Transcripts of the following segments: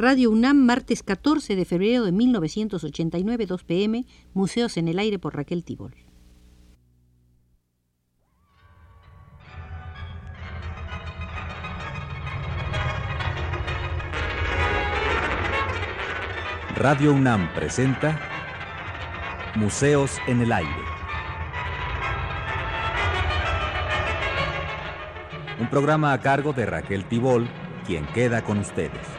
Radio UNAM, martes 14 de febrero de 1989, 2 pm, Museos en el Aire por Raquel Tibol. Radio UNAM presenta Museos en el Aire. Un programa a cargo de Raquel Tibol, quien queda con ustedes.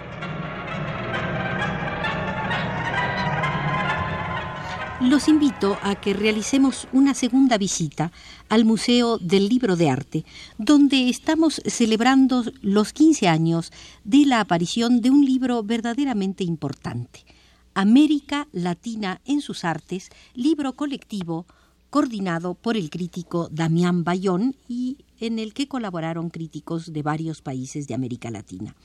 Los invito a que realicemos una segunda visita al Museo del Libro de Arte, donde estamos celebrando los 15 años de la aparición de un libro verdaderamente importante, América Latina en sus artes, libro colectivo coordinado por el crítico Damián Bayón y en el que colaboraron críticos de varios países de América Latina.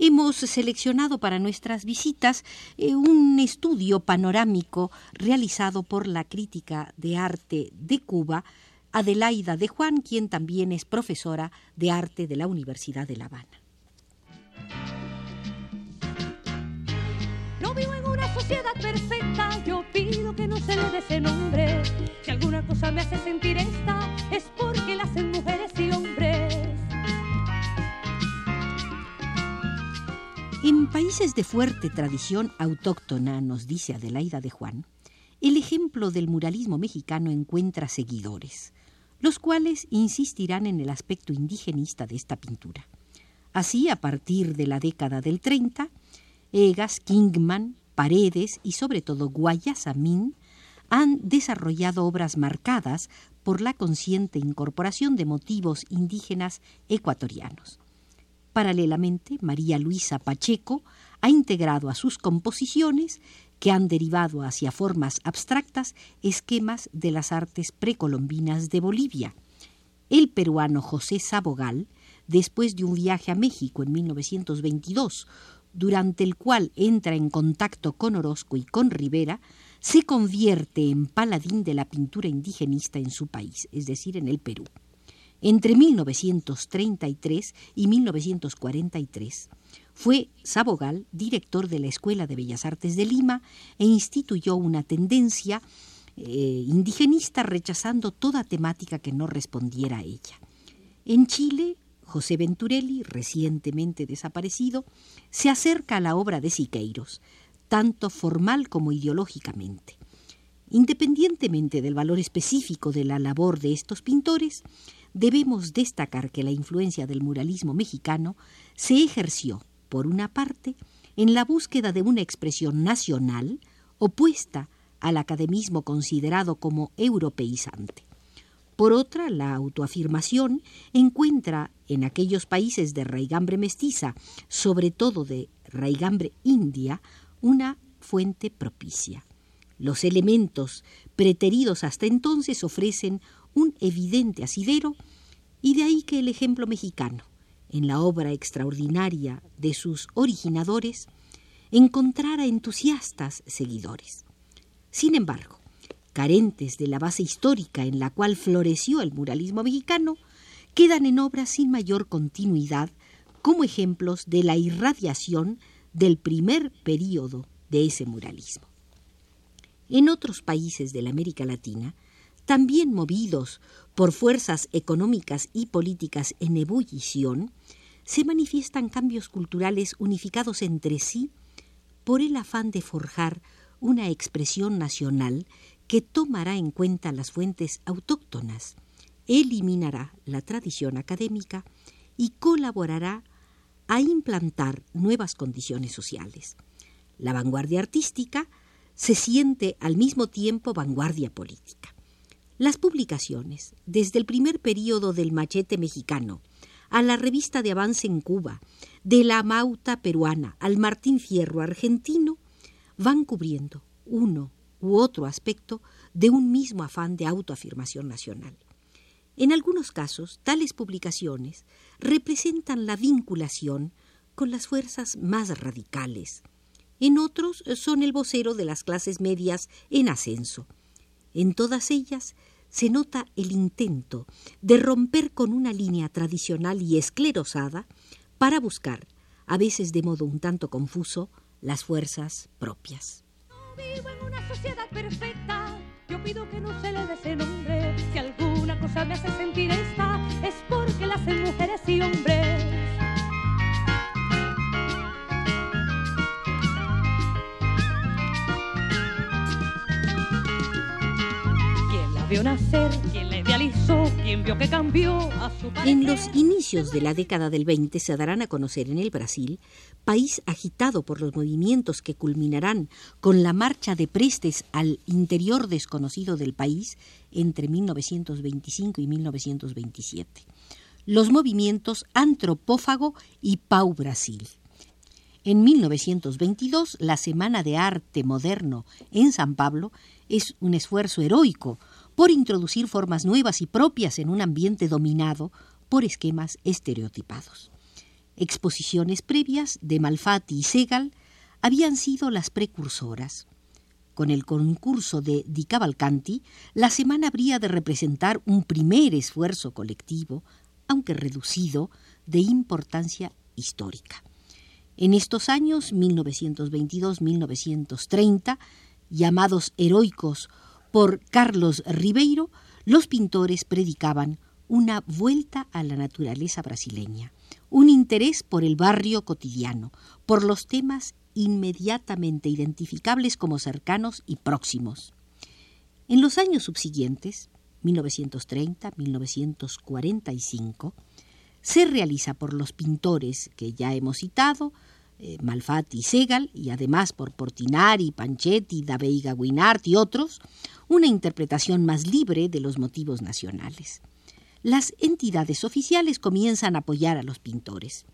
Hemos seleccionado para nuestras visitas eh, un estudio panorámico realizado por la crítica de arte de Cuba, Adelaida de Juan, quien también es profesora de arte de la Universidad de La Habana. No vivo en una sociedad perfecta, yo pido que no se le dé ese nombre. Si alguna cosa me hace sentir de fuerte tradición autóctona, nos dice Adelaida de Juan, el ejemplo del muralismo mexicano encuentra seguidores, los cuales insistirán en el aspecto indigenista de esta pintura. Así, a partir de la década del 30, Egas, Kingman, Paredes y sobre todo Guayasamín han desarrollado obras marcadas por la consciente incorporación de motivos indígenas ecuatorianos. Paralelamente, María Luisa Pacheco ha integrado a sus composiciones, que han derivado hacia formas abstractas, esquemas de las artes precolombinas de Bolivia. El peruano José Sabogal, después de un viaje a México en 1922, durante el cual entra en contacto con Orozco y con Rivera, se convierte en paladín de la pintura indigenista en su país, es decir, en el Perú. Entre 1933 y 1943 fue Sabogal director de la Escuela de Bellas Artes de Lima e instituyó una tendencia eh, indigenista rechazando toda temática que no respondiera a ella. En Chile José Venturelli, recientemente desaparecido, se acerca a la obra de Siqueiros, tanto formal como ideológicamente. Independientemente del valor específico de la labor de estos pintores, debemos destacar que la influencia del muralismo mexicano se ejerció, por una parte, en la búsqueda de una expresión nacional opuesta al academismo considerado como europeizante. Por otra, la autoafirmación encuentra en aquellos países de raigambre mestiza, sobre todo de raigambre india, una fuente propicia. Los elementos preteridos hasta entonces ofrecen un evidente asidero y de ahí que el ejemplo mexicano, en la obra extraordinaria de sus originadores, encontrara entusiastas seguidores. Sin embargo, carentes de la base histórica en la cual floreció el muralismo mexicano, quedan en obras sin mayor continuidad como ejemplos de la irradiación del primer período de ese muralismo. En otros países de la América Latina, también movidos por fuerzas económicas y políticas en ebullición, se manifiestan cambios culturales unificados entre sí por el afán de forjar una expresión nacional que tomará en cuenta las fuentes autóctonas, eliminará la tradición académica y colaborará a implantar nuevas condiciones sociales. La vanguardia artística se siente al mismo tiempo vanguardia política. Las publicaciones, desde el primer período del machete mexicano, a la revista de avance en Cuba, de la Mauta peruana al Martín Fierro argentino, van cubriendo uno u otro aspecto de un mismo afán de autoafirmación nacional. En algunos casos, tales publicaciones representan la vinculación con las fuerzas más radicales. En otros son el vocero de las clases medias en ascenso. En todas ellas se nota el intento de romper con una línea tradicional y esclerosada para buscar, a veces de modo un tanto confuso, las fuerzas propias. No vivo en una sociedad perfecta, yo pido que no se le dé ese nombre. Si alguna cosa me hace sentir esta, es porque la hacen mujeres y hombres. Nacer? ¿Quién la idealizó? ¿Quién vio que cambió a su En parecer? los inicios de la década del 20 se darán a conocer en el Brasil, país agitado por los movimientos que culminarán con la marcha de prestes al interior desconocido del país entre 1925 y 1927. Los movimientos Antropófago y Pau Brasil. En 1922, la Semana de Arte Moderno en San Pablo es un esfuerzo heroico por introducir formas nuevas y propias en un ambiente dominado por esquemas estereotipados. Exposiciones previas de Malfatti y Segal habían sido las precursoras. Con el concurso de Di Cavalcanti, la semana habría de representar un primer esfuerzo colectivo, aunque reducido, de importancia histórica. En estos años 1922-1930, llamados heroicos por Carlos Ribeiro, los pintores predicaban una vuelta a la naturaleza brasileña, un interés por el barrio cotidiano, por los temas inmediatamente identificables como cercanos y próximos. En los años subsiguientes, 1930, 1945, se realiza por los pintores que ya hemos citado, eh, Malfatti y Segal, y además por Portinari, Panchetti, da Veiga Guinart y otros, una interpretación más libre de los motivos nacionales. Las entidades oficiales comienzan a apoyar a los pintores.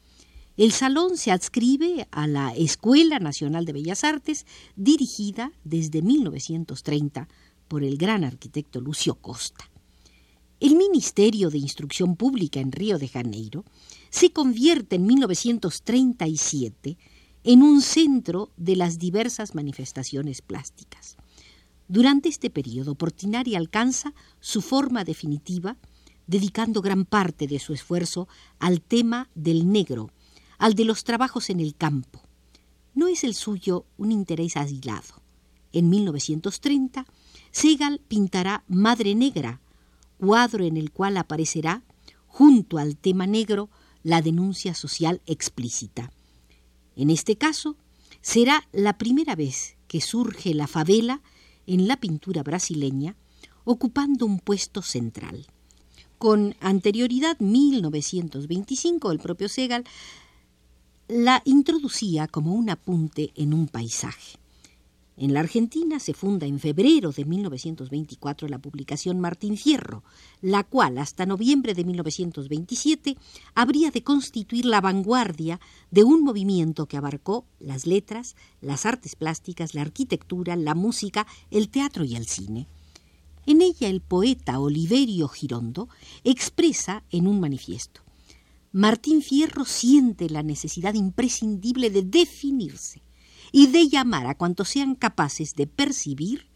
El salón se adscribe a la Escuela Nacional de Bellas Artes, dirigida desde 1930 por el gran arquitecto Lucio Costa. El Ministerio de Instrucción Pública en Río de Janeiro se convierte en 1937 en un centro de las diversas manifestaciones plásticas. Durante este periodo, Portinari alcanza su forma definitiva, dedicando gran parte de su esfuerzo al tema del negro, al de los trabajos en el campo. No es el suyo un interés aislado. En 1930, Segal pintará Madre Negra, cuadro en el cual aparecerá, junto al tema negro, la denuncia social explícita. En este caso, será la primera vez que surge la favela en la pintura brasileña, ocupando un puesto central. Con anterioridad, 1925, el propio Segal la introducía como un apunte en un paisaje. En la Argentina se funda en febrero de 1924 la publicación Martín Fierro, la cual hasta noviembre de 1927 habría de constituir la vanguardia de un movimiento que abarcó las letras, las artes plásticas, la arquitectura, la música, el teatro y el cine. En ella el poeta Oliverio Girondo expresa en un manifiesto Martín Fierro siente la necesidad imprescindible de definirse y de llamar a cuantos sean capaces de percibir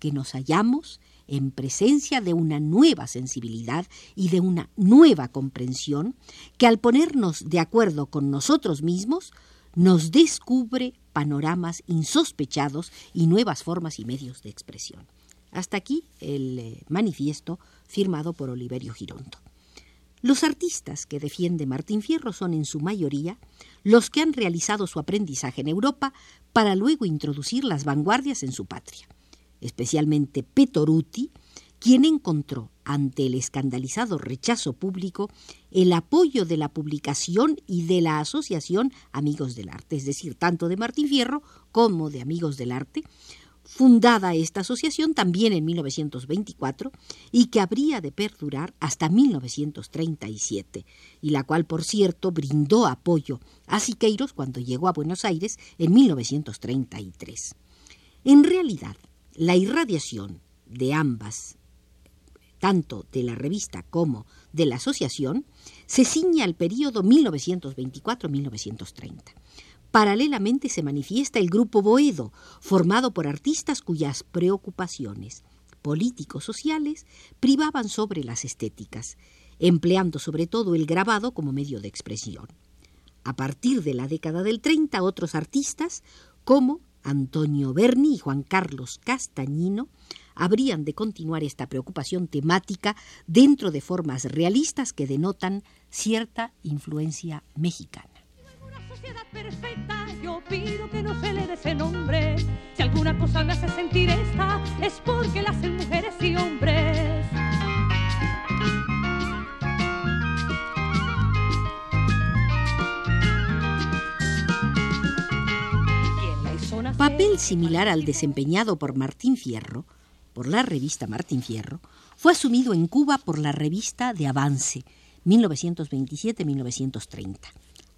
que nos hallamos en presencia de una nueva sensibilidad y de una nueva comprensión que al ponernos de acuerdo con nosotros mismos nos descubre panoramas insospechados y nuevas formas y medios de expresión. Hasta aquí el eh, manifiesto firmado por Oliverio Girondo. Los artistas que defiende Martín Fierro son en su mayoría los que han realizado su aprendizaje en Europa para luego introducir las vanguardias en su patria, especialmente Petoruti, quien encontró ante el escandalizado rechazo público el apoyo de la publicación y de la asociación Amigos del Arte, es decir, tanto de Martín Fierro como de Amigos del Arte, fundada esta asociación también en 1924 y que habría de perdurar hasta 1937, y la cual, por cierto, brindó apoyo a Siqueiros cuando llegó a Buenos Aires en 1933. En realidad, la irradiación de ambas, tanto de la revista como de la asociación, se ciña al periodo 1924-1930. Paralelamente se manifiesta el Grupo Boedo, formado por artistas cuyas preocupaciones políticos sociales privaban sobre las estéticas, empleando sobre todo el grabado como medio de expresión. A partir de la década del 30, otros artistas como Antonio Berni y Juan Carlos Castañino habrían de continuar esta preocupación temática dentro de formas realistas que denotan cierta influencia mexicana. Sociedad perfecta, yo pido que no se le dé ese nombre. Si alguna cosa me hace sentir esta, es porque la hacen mujeres y hombres. Papel similar al desempeñado por Martín Fierro, por la revista Martín Fierro, fue asumido en Cuba por la revista de Avance, 1927-1930.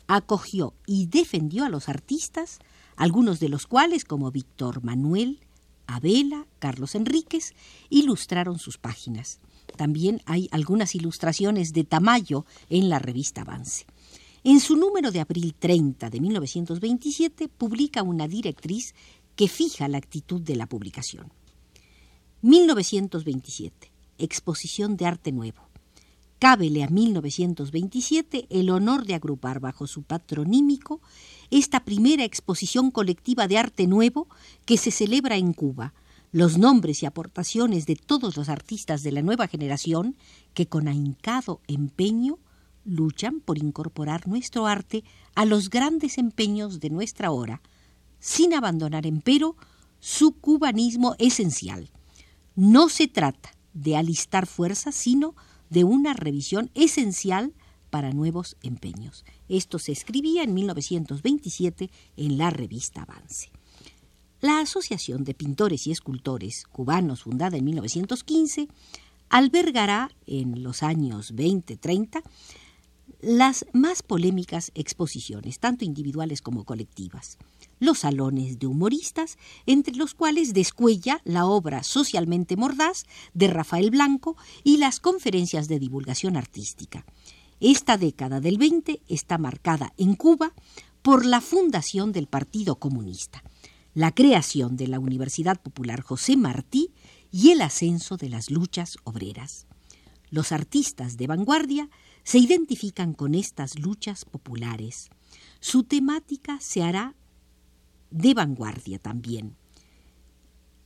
Acogió y defendió a los artistas, algunos de los cuales, como Víctor Manuel, Abela, Carlos Enríquez, ilustraron sus páginas. También hay algunas ilustraciones de Tamayo en la revista Avance. En su número de abril 30 de 1927 publica una directriz que fija la actitud de la publicación. 1927. Exposición de Arte Nuevo. Cábele a 1927 el honor de agrupar bajo su patronímico esta primera exposición colectiva de arte nuevo que se celebra en Cuba, los nombres y aportaciones de todos los artistas de la nueva generación que con ahincado empeño luchan por incorporar nuestro arte a los grandes empeños de nuestra hora, sin abandonar, empero, su cubanismo esencial. No se trata de alistar fuerzas, sino de una revisión esencial para nuevos empeños. Esto se escribía en 1927 en la revista Avance. La Asociación de Pintores y Escultores Cubanos, fundada en 1915, albergará en los años 20-30 las más polémicas exposiciones, tanto individuales como colectivas los salones de humoristas, entre los cuales descuella la obra socialmente mordaz de Rafael Blanco y las conferencias de divulgación artística. Esta década del 20 está marcada en Cuba por la fundación del Partido Comunista, la creación de la Universidad Popular José Martí y el ascenso de las luchas obreras. Los artistas de vanguardia se identifican con estas luchas populares. Su temática se hará de vanguardia también.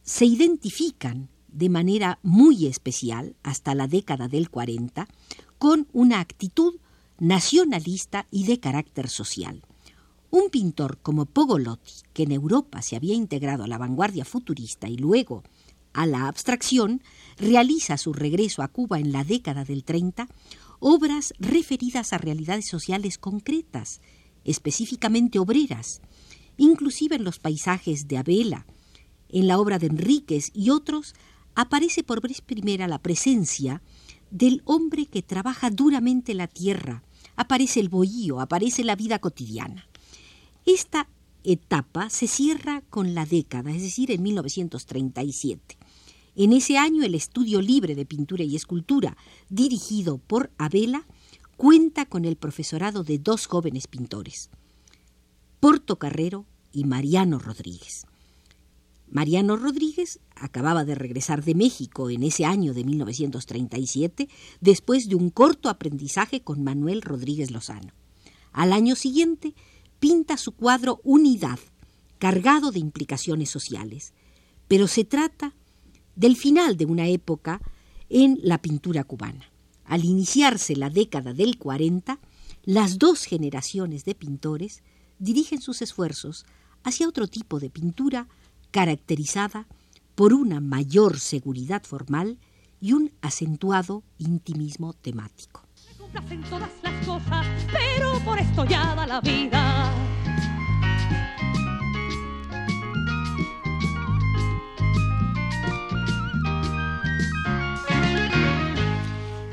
Se identifican de manera muy especial hasta la década del 40 con una actitud nacionalista y de carácter social. Un pintor como Pogolotti, que en Europa se había integrado a la vanguardia futurista y luego a la abstracción, realiza su regreso a Cuba en la década del 30 obras referidas a realidades sociales concretas, específicamente obreras, inclusive en los paisajes de Abela, en la obra de Enríquez y otros, aparece por vez primera la presencia del hombre que trabaja duramente la tierra, aparece el bohío, aparece la vida cotidiana. Esta etapa se cierra con la década, es decir, en 1937. En ese año el Estudio Libre de Pintura y Escultura, dirigido por Abela, cuenta con el profesorado de dos jóvenes pintores, Porto Carrero y Mariano Rodríguez. Mariano Rodríguez acababa de regresar de México en ese año de 1937 después de un corto aprendizaje con Manuel Rodríguez Lozano. Al año siguiente pinta su cuadro Unidad, cargado de implicaciones sociales, pero se trata del final de una época en la pintura cubana. Al iniciarse la década del 40, las dos generaciones de pintores dirigen sus esfuerzos hacia otro tipo de pintura caracterizada por una mayor seguridad formal y un acentuado intimismo temático. todas las cosas, pero por esto ya la vida.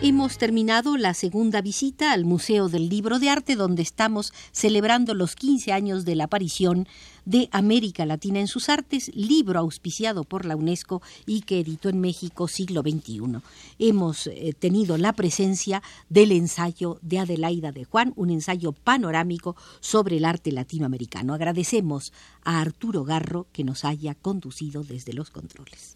Hemos terminado la segunda visita al Museo del Libro de Arte, donde estamos celebrando los 15 años de la aparición de América Latina en sus artes, libro auspiciado por la UNESCO y que editó en México siglo XXI. Hemos eh, tenido la presencia del ensayo de Adelaida de Juan, un ensayo panorámico sobre el arte latinoamericano. Agradecemos a Arturo Garro que nos haya conducido desde los controles.